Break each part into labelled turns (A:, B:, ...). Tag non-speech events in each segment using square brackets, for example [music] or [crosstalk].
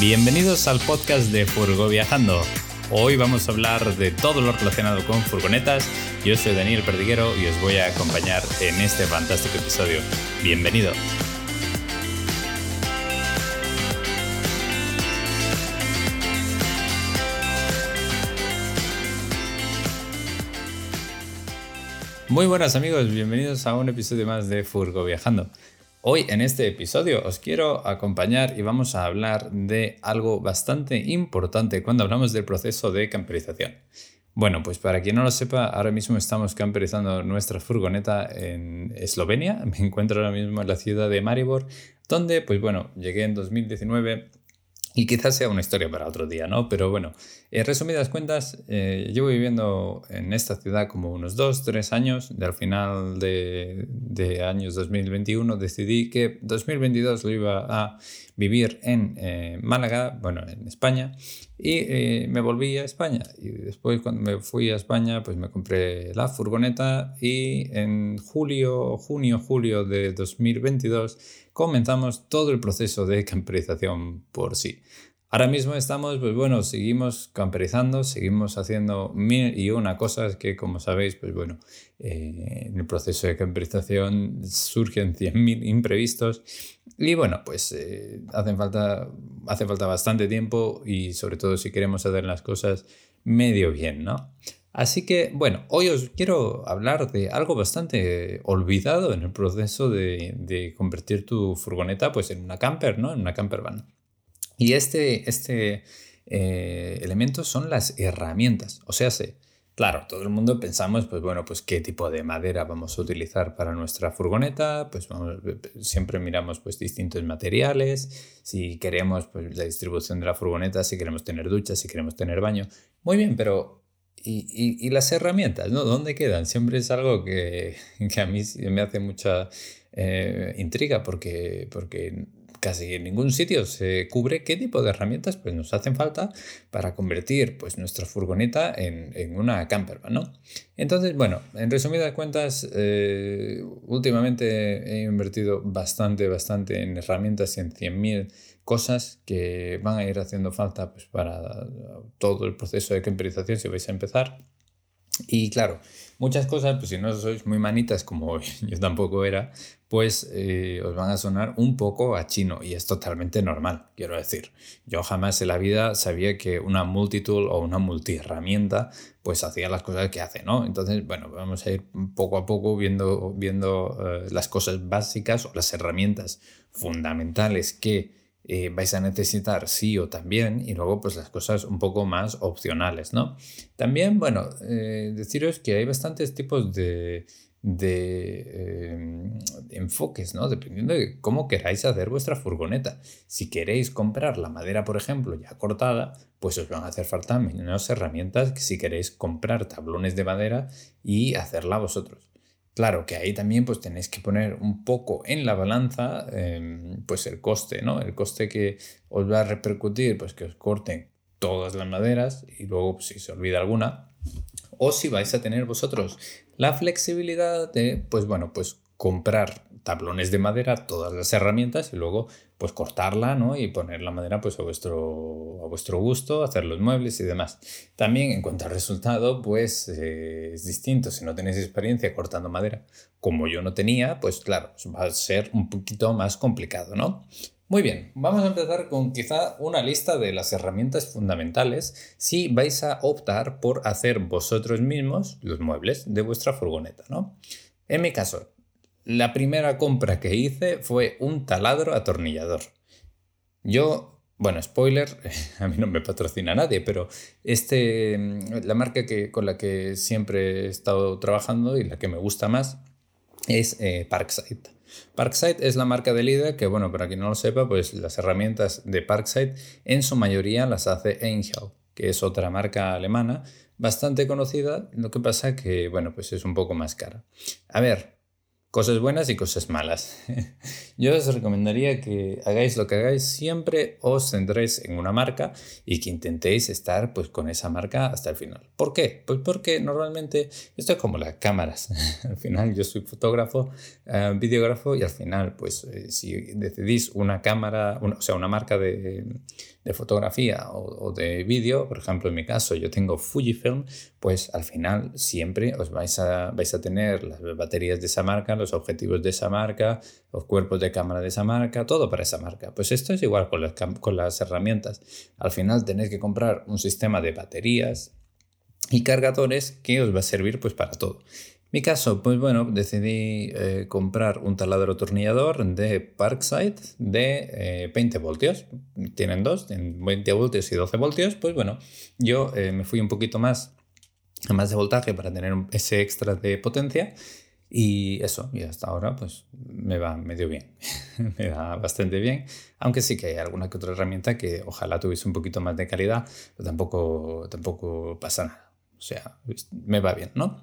A: Bienvenidos al podcast de Furgo Viajando. Hoy vamos a hablar de todo lo relacionado con furgonetas. Yo soy Daniel Perdiguero y os voy a acompañar en este fantástico episodio. Bienvenido. Muy buenas amigos, bienvenidos a un episodio más de Furgo Viajando. Hoy en este episodio os quiero acompañar y vamos a hablar de algo bastante importante cuando hablamos del proceso de camperización. Bueno, pues para quien no lo sepa, ahora mismo estamos camperizando nuestra furgoneta en Eslovenia. [laughs] Me encuentro ahora mismo en la ciudad de Maribor, donde, pues bueno, llegué en 2019 y quizás sea una historia para otro día, ¿no? Pero bueno, en resumidas cuentas, eh, llevo viviendo en esta ciudad como unos dos, tres años. De al final de, de, años 2021 decidí que 2022 lo iba a vivir en eh, Málaga, bueno, en España, y eh, me volví a España. Y después cuando me fui a España, pues me compré la furgoneta y en julio, junio, julio de 2022 comenzamos todo el proceso de camperización por sí. Ahora mismo estamos, pues bueno, seguimos camperizando, seguimos haciendo mil y una cosas que, como sabéis, pues bueno, eh, en el proceso de camperización surgen 100.000 imprevistos y bueno, pues eh, hacen falta, hace falta bastante tiempo y sobre todo si queremos hacer las cosas medio bien, ¿no? Así que, bueno, hoy os quiero hablar de algo bastante olvidado en el proceso de, de convertir tu furgoneta pues, en una camper, ¿no? En una camper van. Y este, este eh, elemento son las herramientas. O sea, claro, todo el mundo pensamos, pues bueno, pues qué tipo de madera vamos a utilizar para nuestra furgoneta, pues vamos, siempre miramos pues distintos materiales, si queremos pues la distribución de la furgoneta, si queremos tener duchas, si queremos tener baño. Muy bien, pero y, y, las herramientas, ¿no? ¿Dónde quedan? Siempre es algo que, [laughs] que a mí me hace mucha eh, intriga porque, porque casi en ningún sitio se cubre qué tipo de herramientas pues, nos hacen falta para convertir pues, nuestra furgoneta en, en una campervan, ¿no? Entonces, bueno, en resumidas cuentas, eh, últimamente he invertido bastante, bastante en herramientas y en 100.000 cosas que van a ir haciendo falta pues, para todo el proceso de camperización si vais a empezar. Y claro, muchas cosas, pues si no sois muy manitas como [laughs] yo tampoco era, pues eh, os van a sonar un poco a chino y es totalmente normal, quiero decir. Yo jamás en la vida sabía que una multitool o una multiherramienta pues hacía las cosas que hace, ¿no? Entonces, bueno, vamos a ir poco a poco viendo, viendo eh, las cosas básicas o las herramientas fundamentales que eh, vais a necesitar sí o también y luego pues las cosas un poco más opcionales, ¿no? También, bueno, eh, deciros que hay bastantes tipos de, de em, enfoques, ¿no? Dependiendo de cómo queráis hacer vuestra furgoneta. Si queréis comprar la madera, por ejemplo, ya cortada, pues os van a hacer falta menos herramientas que si queréis comprar tablones de madera y hacerla vosotros. Claro que ahí también pues tenéis que poner un poco en la balanza em, pues el coste, ¿no? El coste que os va a repercutir pues que os corten todas las maderas y luego pues, si se olvida alguna o si vais a tener vosotros la flexibilidad de pues bueno pues comprar tablones de madera, todas las herramientas y luego pues cortarla ¿no? y poner la madera pues a vuestro, a vuestro gusto, hacer los muebles y demás. También en cuanto al resultado pues eh, es distinto. Si no tenéis experiencia cortando madera como yo no tenía, pues claro, va a ser un poquito más complicado, ¿no? Muy bien, vamos a empezar con quizá una lista de las herramientas fundamentales si vais a optar por hacer vosotros mismos los muebles de vuestra furgoneta, ¿no? En mi caso, la primera compra que hice fue un taladro atornillador. Yo, bueno, spoiler, [laughs] a mí no me patrocina nadie, pero este, la marca que, con la que siempre he estado trabajando y la que me gusta más es eh, Parkside. Parkside es la marca de líder que, bueno, para quien no lo sepa, pues las herramientas de Parkside en su mayoría las hace Angel, que es otra marca alemana bastante conocida, lo que pasa que, bueno, pues es un poco más cara. A ver, cosas buenas y cosas malas. [laughs] Yo os recomendaría que hagáis lo que hagáis, siempre os centréis en una marca y que intentéis estar pues con esa marca hasta el final. ¿Por qué? Pues porque normalmente esto es como las cámaras. [laughs] al final yo soy fotógrafo, eh, videógrafo y al final pues eh, si decidís una cámara, o sea, una marca de, de fotografía o, de vídeo, por ejemplo en mi caso yo tengo Fujifilm, pues al final siempre os vais a, vais a tener las baterías de esa marca, los objetivos de esa marca, los cuerpos de cámara de esa marca, todo para esa marca. Pues esto es igual con las, con las herramientas. Al final tenéis que comprar un sistema de baterías y cargadores que os va a servir pues para todo. Mi caso, pues bueno, decidí eh, comprar un taladro tornillador de Parkside de 20 eh, voltios. Tienen dos, tienen 20 voltios y 12 voltios. Pues bueno, yo eh, me fui un poquito más, más de voltaje para tener ese extra de potencia. Y eso, y hasta ahora pues me va medio bien, [laughs] me va bastante bien, aunque sí que hay alguna que otra herramienta que ojalá tuviese un poquito más de calidad, pero tampoco, tampoco pasa nada. O sea, me va bien, ¿no?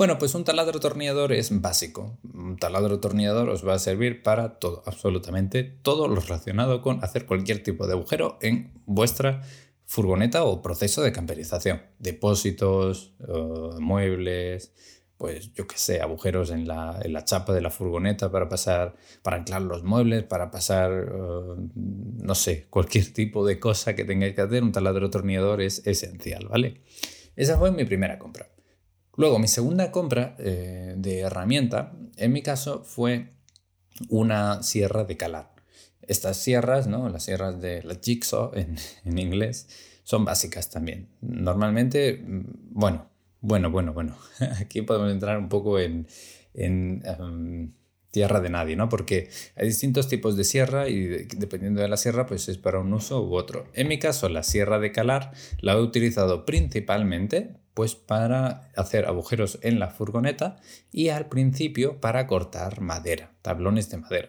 A: Bueno, pues un taladro tornillador es básico. Un taladro tornillador os va a servir para todo, absolutamente todo lo relacionado con hacer cualquier tipo de agujero en vuestra furgoneta o proceso de camperización. Depósitos, eh, muebles, pues yo qué sé, agujeros en la, chapa de la furgoneta para pasar, para anclar los muebles, para pasar, eh, no sé, cualquier tipo de cosa que tengáis que hacer, un taladro tornillador es esencial, ¿vale? Esa fue mi primera compra. Luego, mi segunda compra eh, de herramienta, en mi caso, fue una sierra de calar. Estas sierras, ¿no? las sierras de la jigsaw en, [laughs] inglés, son básicas también. Normalmente, mm, bueno, bueno, bueno, bueno, [laughs] aquí podemos entrar un poco en, em, tierra de nadie, ¿no? Porque hay distintos tipos de sierra y dependiendo de la sierra, pues es para un uso u otro. En mi caso, la sierra de calar la he utilizado principalmente pues para hacer agujeros en la furgoneta y al principio para cortar madera, tablones de madera.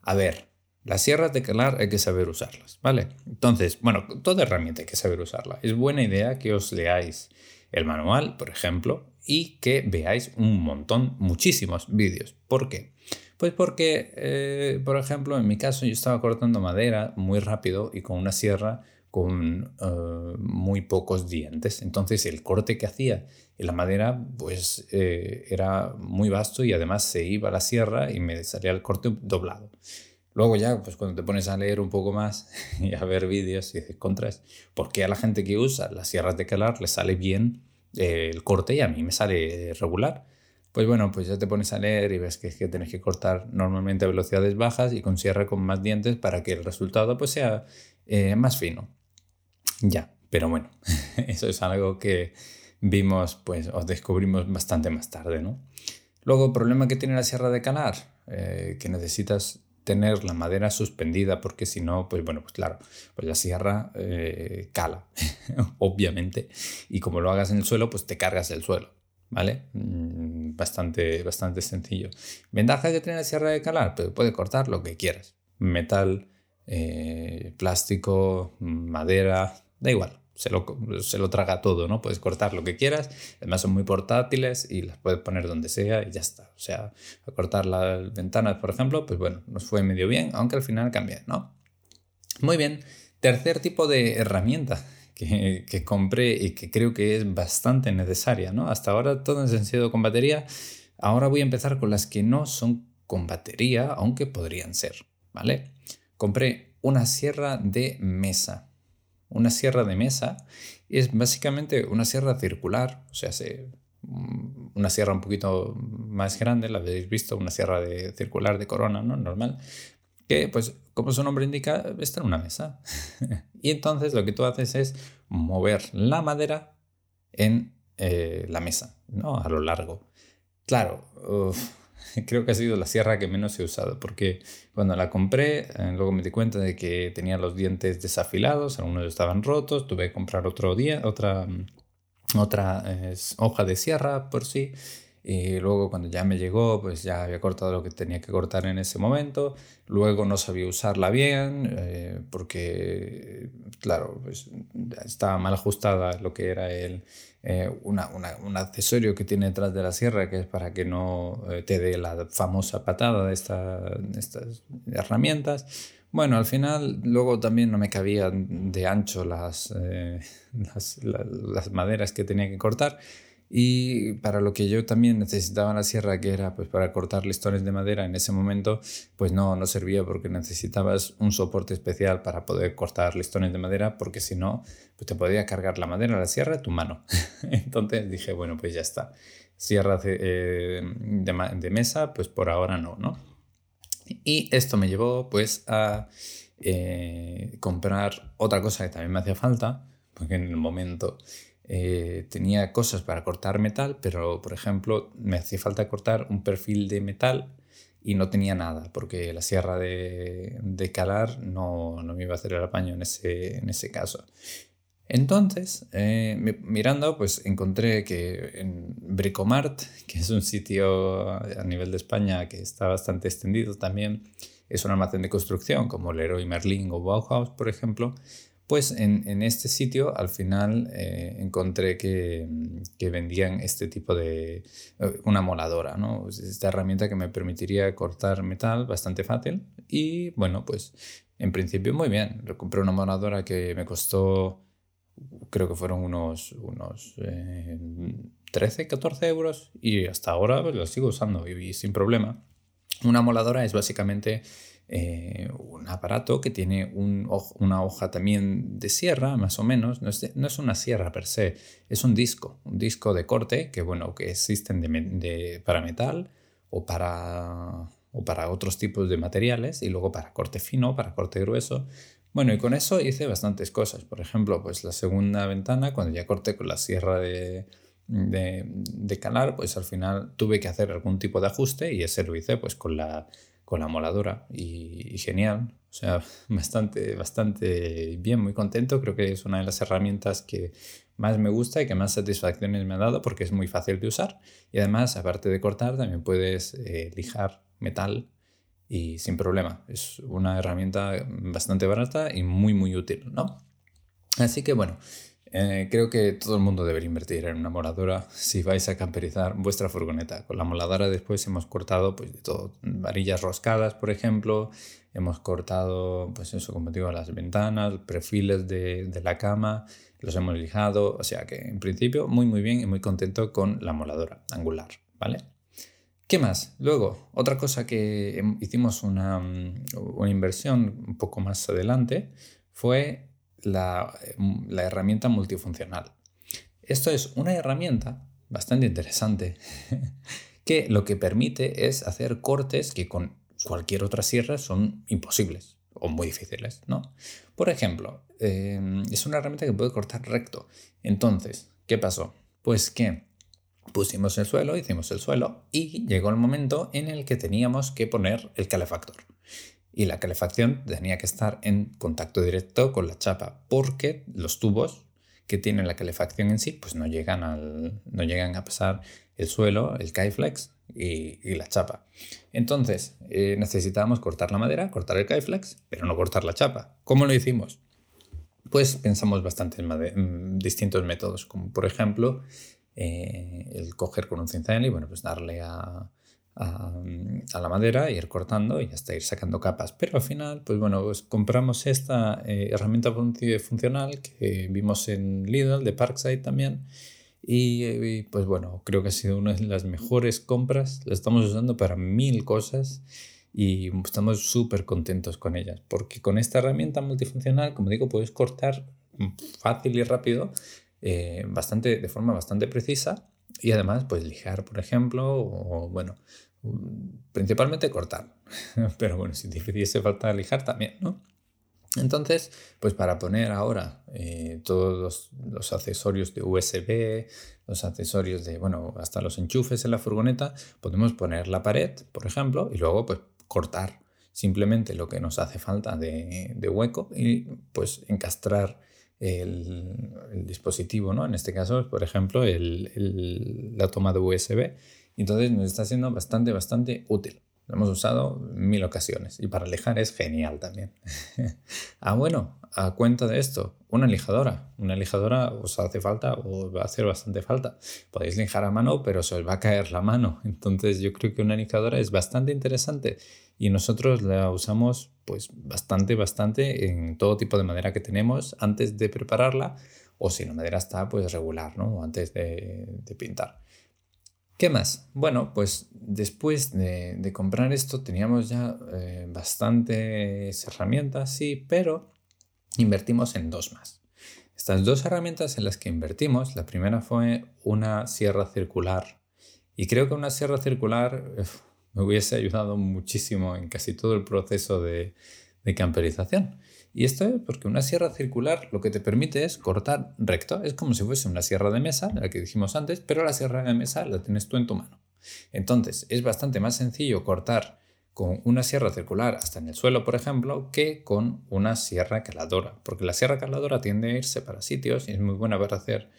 A: A ver, las sierras de calar hay que saber usarlas, ¿vale? Entonces, bueno, toda herramienta hay que saber usarla. Es buena idea que os leáis el manual, por ejemplo, y que veáis un montón, muchísimos vídeos. ¿Por qué? Pues porque, eh, por ejemplo, en mi caso yo estaba cortando madera muy rápido y con una sierra con eh, muy pocos dientes. Entonces el corte que hacía en la madera pues eh, era muy vasto y además se iba a la sierra y me salía el corte doblado. Luego ya, pues cuando te pones a leer un poco más [laughs] y a ver vídeos y dices, contras, ¿por qué a la gente que usa las sierras de calar le sale bien eh, el corte y a mí me sale regular? Pues bueno, pues ya te pones a leer y ves que, que tienes que cortar normalmente a velocidades bajas y con sierra con más dientes para que el resultado pues sea más fino. Ya, pero bueno, [laughs] eso es algo que vimos, pues, os descubrimos bastante más tarde, ¿no? Luego, el problema que tiene la sierra de calar, eh, que necesitas tener la madera suspendida porque si no, pues bueno, pues claro, pues la sierra eh, cala, [laughs] obviamente, y como lo hagas en el suelo, pues te cargas el suelo, ¿vale? Mm, bastante, bastante sencillo. ¿Ventaja que tiene la sierra de calar? Pues puede cortar lo que quieras, metal, eh, plástico, madera, da igual, se lo, se lo, traga todo, ¿no? Puedes cortar lo que quieras, además son muy portátiles y las puedes poner donde sea y ya está. O sea, a cortar las ventanas, por ejemplo, pues bueno, nos fue medio bien, aunque al final cambié, ¿no? Muy bien, tercer tipo de herramienta que, que compré y que creo que es bastante necesaria, ¿no? Hasta ahora todas han sido con batería, ahora voy a empezar con las que no son con batería, aunque podrían ser, ¿vale? Compré una sierra de mesa una sierra de mesa es básicamente una sierra circular, o sea, mm, una sierra un poquito más grande, la habéis visto, una sierra de, circular de corona, ¿no? Normal, que pues como su nombre indica, está en una mesa. [laughs] y entonces lo que tú haces es mover la madera en eh, la mesa, ¿no? A lo largo. Claro, [laughs] creo que ha sido la sierra que menos he usado, porque cuando la compré, eh, luego me di cuenta de que tenía los dientes desafilados, algunos estaban rotos, tuve que comprar otro día, otra, mm, otra hoja de sierra por sí. Y luego cuando ya me llegó, pues ya había cortado lo que tenía que cortar en ese momento. Luego no sabía usarla bien, eh, porque, claro, pues estaba mal ajustada lo que era el, eh, un accesorio que tiene detrás de la sierra que es para que no eh, te dé la famosa patada de, estas herramientas. Bueno, al final luego también no me cabían de ancho las, [laughs] las, maderas que tenía que cortar Y para lo que yo también necesitaba la sierra, que era pues para cortar listones de madera en ese momento, pues no, no servía porque necesitabas un soporte especial para poder cortar listones de madera, porque si no, pues te podía cargar la madera a la sierra a tu mano. [laughs] Entonces dije, bueno, pues ya está. Sierra de, eh, de, mesa, pues por ahora no, ¿no? Y esto me llevó pues a eh, comprar otra cosa que también me hacía falta, porque en el momento eh, tenía cosas para cortar metal, pero por ejemplo me hacía falta cortar un perfil de metal y no tenía nada, porque la sierra de, de calar no, no, me iba a hacer el apaño en ese, en ese caso. Entonces, eh, mirando, pues encontré que en Bricomart, [laughs] que es un sitio a nivel de España que está bastante extendido también, es un almacén de construcción como Leroy Merlin o Bauhaus, por ejemplo, pues en, este sitio al final eh, encontré que, vendían este tipo de, eh, una moladora, ¿no? Esta herramienta que me permitiría cortar metal bastante fácil y bueno, pues en principio muy bien. Compré una moladora que me costó, creo que fueron unos, unos 13, eh, 14 euros y hasta ahora pues, la sigo usando y sin problema. Una moladora es básicamente eh, un aparato que tiene una hoja también de sierra, más o menos. No es, una sierra per se, es un disco, un disco de corte que, bueno, que existen de, para metal o para, o para otros tipos de materiales y luego para corte fino, para corte grueso. Bueno, y con eso hice bastantes cosas. Por ejemplo, pues la segunda ventana, cuando ya corté con la sierra de, de, calar, pues al final tuve que hacer algún tipo de ajuste y ese lo hice pues con la con la moladora y, genial. O sea, [laughs] bastante, bastante bien, muy contento. Creo que es una de las herramientas que más me gusta y que más satisfacciones me ha dado porque es muy fácil de usar. Y además, aparte de cortar, también puedes eh, lijar metal y sin problema. Es una herramienta bastante barata y muy, muy útil, ¿no? Así que bueno, eh, creo que todo el mundo debería invertir en una moladora si vais a camperizar vuestra furgoneta. Con la moladora después hemos cortado pues de todo, varillas roscadas, por ejemplo, hemos cortado, pues eso, como digo, las ventanas, perfiles de, de la cama, los hemos lijado, o sea que en principio muy muy bien y muy contento con la moladora angular, ¿vale? ¿Qué más? Luego, otra cosa que hicimos una, una inversión un poco más adelante fue la, herramienta multifuncional. Esto es una herramienta bastante interesante [laughs] que lo que permite es hacer cortes que con cualquier otra sierra son imposibles o muy difíciles, ¿no? Por ejemplo, em, es una herramienta que puede cortar recto. Entonces, ¿qué pasó? Pues que pusimos el suelo, hicimos el suelo y llegó el momento en el que teníamos que poner el calefactor y la calefacción tenía que estar en contacto directo con la chapa porque los tubos que tienen la calefacción en sí pues no llegan, al, no llegan a pasar el suelo, el Kaiflex y, la chapa. Entonces eh, necesitábamos cortar la madera, cortar el Kaiflex, pero no cortar la chapa. ¿Cómo lo hicimos? Pues pensamos bastante en, distintos métodos, como por ejemplo eh, el coger con un cincel y bueno, pues darle a, a, la madera, ir cortando y hasta ir sacando capas. Pero al final, pues bueno, pues compramos esta eh, herramienta funcional que vimos en Lidl, de Parkside también. Y, pues bueno, creo que ha sido una de las mejores compras. La estamos usando para mil cosas y estamos súper contentos con ellas. Porque con esta herramienta multifuncional, como digo, puedes cortar fácil y rápido, eh, bastante, de forma bastante precisa. Y además, pues lijar, por ejemplo, o bueno, principalmente cortar, [laughs] pero bueno, si te hiciese falta lijar también, ¿no? Entonces, pues para poner ahora eh, todos los, accesorios de USB, los accesorios de, bueno, hasta los enchufes en la furgoneta, podemos poner la pared, por ejemplo, y luego pues cortar simplemente lo que nos hace falta de, hueco y pues encastrar el, dispositivo, ¿no? En este caso, por ejemplo, la toma de USB entonces nos está siendo bastante, bastante útil. Lo hemos usado mil ocasiones y para lijar es genial también. [laughs] ah, bueno, a cuenta de esto, una lijadora. Una lijadora os hace falta o va a hacer bastante falta. Podéis lijar a mano, pero se os va a caer la mano. [laughs] Entonces yo creo que una lijadora es bastante interesante y nosotros la usamos pues bastante, bastante en todo tipo de madera que tenemos antes de prepararla o si la madera está pues regular, ¿no? Antes de, pintar. ¿Qué más? Bueno, pues después de, comprar esto teníamos ya eh, bastantes herramientas, sí, pero invertimos en dos más. Estas dos herramientas en las que invertimos, la primera fue una sierra circular. Y creo que una sierra circular me hubiese ayudado muchísimo en casi todo el proceso de, de camperización. Y esto es porque una sierra circular lo que te permite es cortar recto. Es como si fuese una sierra de mesa, la que dijimos antes, pero la sierra de mesa la tienes tú en tu mano. Entonces es bastante más sencillo cortar con una sierra circular hasta en el suelo, por ejemplo, que con una sierra caladora, porque la sierra caladora tiende a irse para sitios y es muy buena para hacer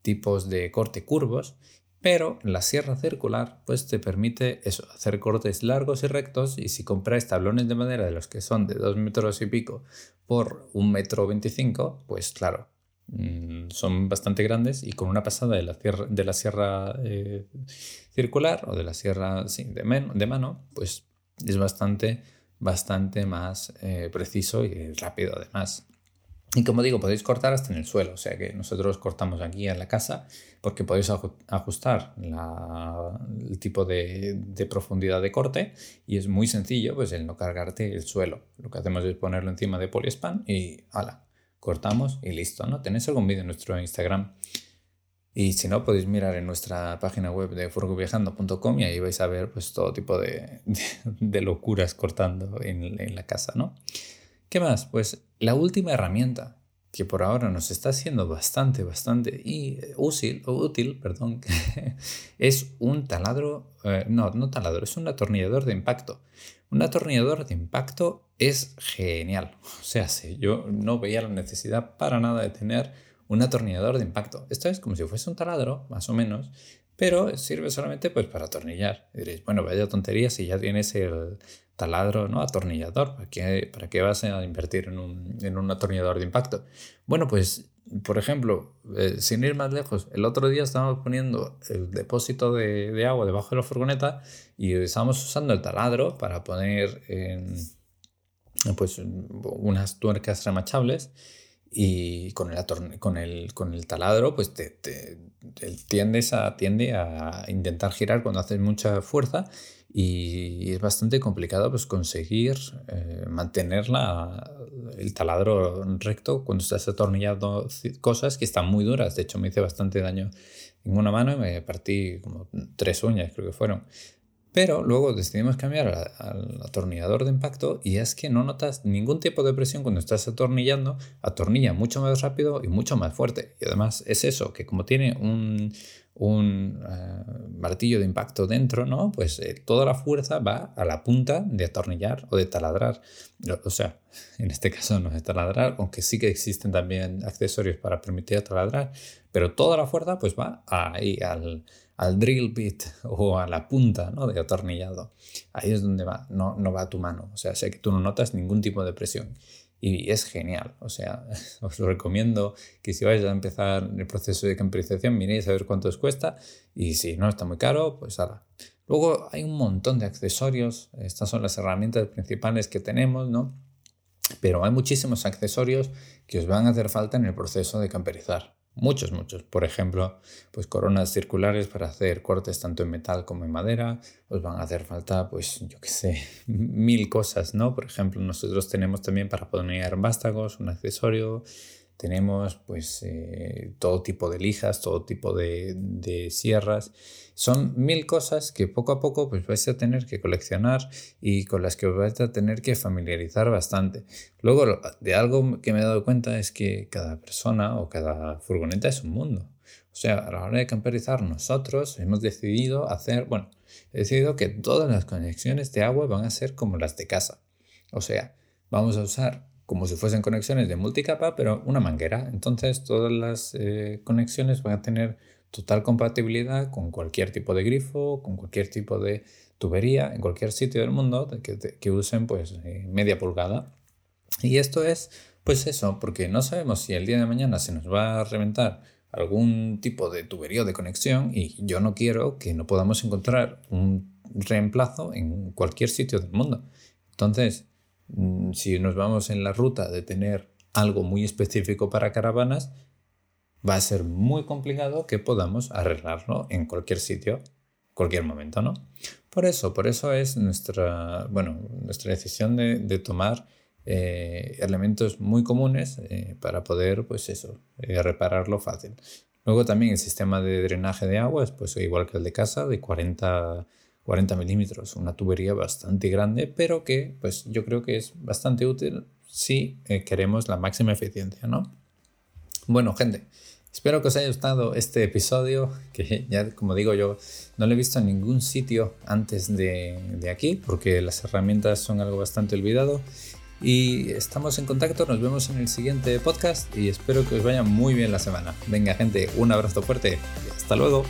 A: tipos de corte curvos pero la sierra circular pues te permite eso, hacer cortes largos y rectos y si compráis tablones de madera de los que son de 2 metros y pico por 1 metro 25, pues claro, mm, son bastante grandes y con una pasada de la, sierra, de la sierra eh, circular o de la sierra de, de, mano, pues es bastante, bastante más eh, preciso y rápido además. Y como digo, podéis cortar hasta en el suelo, o sea que nosotros cortamos aquí en la casa porque podéis ajustar el tipo de, profundidad de corte y es muy sencillo pues el no cargarte el suelo. Lo que hacemos es ponerlo encima de poliespan y ala, cortamos y listo, ¿no? Tenéis algún vídeo en nuestro Instagram y si no podéis mirar en nuestra página web de furgoviajando.com y ahí vais a ver pues todo tipo de, locuras cortando en, en la casa, ¿no? ¿Qué más? Pues la última herramienta que por ahora nos está siendo bastante, bastante y eh, útil, útil perdón, [laughs] es un taladro, eh, no, no taladro, es un atornillador de impacto. Un atornillador de impacto es genial. O sea, si yo no veía la necesidad para nada de tener un atornillador de impacto. Esto es como si fuese un taladro, más o menos, pero sirve solamente pues para atornillar. diréis, bueno, vaya tontería si ya tienes el taladro, ¿no? Atornillador. ¿Para qué, para qué vas a invertir en un, en un, atornillador de impacto? Bueno, pues, por ejemplo, eh, sin ir más lejos, el otro día estábamos poniendo el depósito de, de, agua debajo de la furgoneta y estábamos usando el taladro para poner pues, unas tuercas remachables y con el, con el, con el taladro pues te, te, tiendes a, tiende a intentar girar cuando haces mucha fuerza y es bastante complicado pues, conseguir eh, mantener el taladro recto cuando estás atornillando cosas que están muy duras. De hecho, me hice bastante daño en una mano y me partí como tres uñas, creo que fueron. Pero luego decidimos cambiar al atornillador de impacto y es que no notas ningún tipo de presión cuando estás atornillando, atornilla mucho más rápido y mucho más fuerte. Y además es eso, que como tiene un, un eh, martillo de impacto dentro, ¿no? Pues eh, toda la fuerza va a la punta de atornillar o de taladrar. O sea, [laughs] en este caso no es taladrar, aunque sí que existen también accesorios para permitir taladrar, pero toda la fuerza pues va ahí al al drill bit [laughs] o a la punta ¿no? de atornillado. Ahí es donde va, no, no va tu mano. O sea, sé que tú no notas ningún tipo de presión. Y es genial. O sea, [laughs] os lo recomiendo que si vais a empezar el proceso de camperización, miréis a ver cuánto os cuesta. Y si no está muy caro, pues ahora. Luego hay un montón de accesorios. Estas son las herramientas principales que tenemos, ¿no? Pero hay muchísimos accesorios que os van a hacer falta en el proceso de camperizar. Muchos, muchos. Por ejemplo, pues coronas circulares para hacer cortes tanto en metal como en madera. Os van a hacer falta, pues yo qué sé, [laughs] mil cosas, ¿no? Por ejemplo, nosotros tenemos también para poner vástagos un accesorio tenemos pues eh, todo tipo de lijas, todo tipo de, sierras. Son mil cosas que poco a poco pues vais a tener que coleccionar y con las que os vais a tener que familiarizar bastante. Luego, de algo que me he dado cuenta es que cada persona o cada furgoneta es un mundo. O sea, a la hora de camperizar nosotros hemos decidido hacer, bueno, he decidido que todas las conexiones de agua van a ser como las de casa. O sea, vamos a usar como si fuesen conexiones de multicapa, pero una manguera. Entonces todas las eh, conexiones van a tener total compatibilidad con cualquier tipo de grifo, con cualquier tipo de tubería, en cualquier sitio del mundo que, que usen pues eh, media pulgada. Y esto es pues eso, porque no sabemos si el día de mañana se nos va a reventar algún tipo de tubería de conexión y yo no quiero que no podamos encontrar un reemplazo en cualquier sitio del mundo. Entonces, si nos vamos en la ruta de tener algo muy específico para caravanas, va a ser muy complicado que podamos arreglarlo en cualquier sitio, cualquier momento, ¿no? Por eso, por eso es nuestra, bueno, nuestra decisión de, tomar eh, elementos muy comunes eh, para poder, pues eso, eh, repararlo fácil. Luego también el sistema de drenaje de agua es pues igual que el de casa, de 40, 40 milímetros, una tubería bastante grande, pero que pues yo creo que es bastante útil si queremos la máxima eficiencia, ¿no? Bueno, gente, espero que os haya gustado este episodio, que ya como digo yo, no lo he visto en ningún sitio antes de, de aquí, porque las herramientas son algo bastante olvidado. Y estamos en contacto, nos vemos en el siguiente podcast y espero que os vaya muy bien la semana. Venga gente, un abrazo fuerte y hasta luego.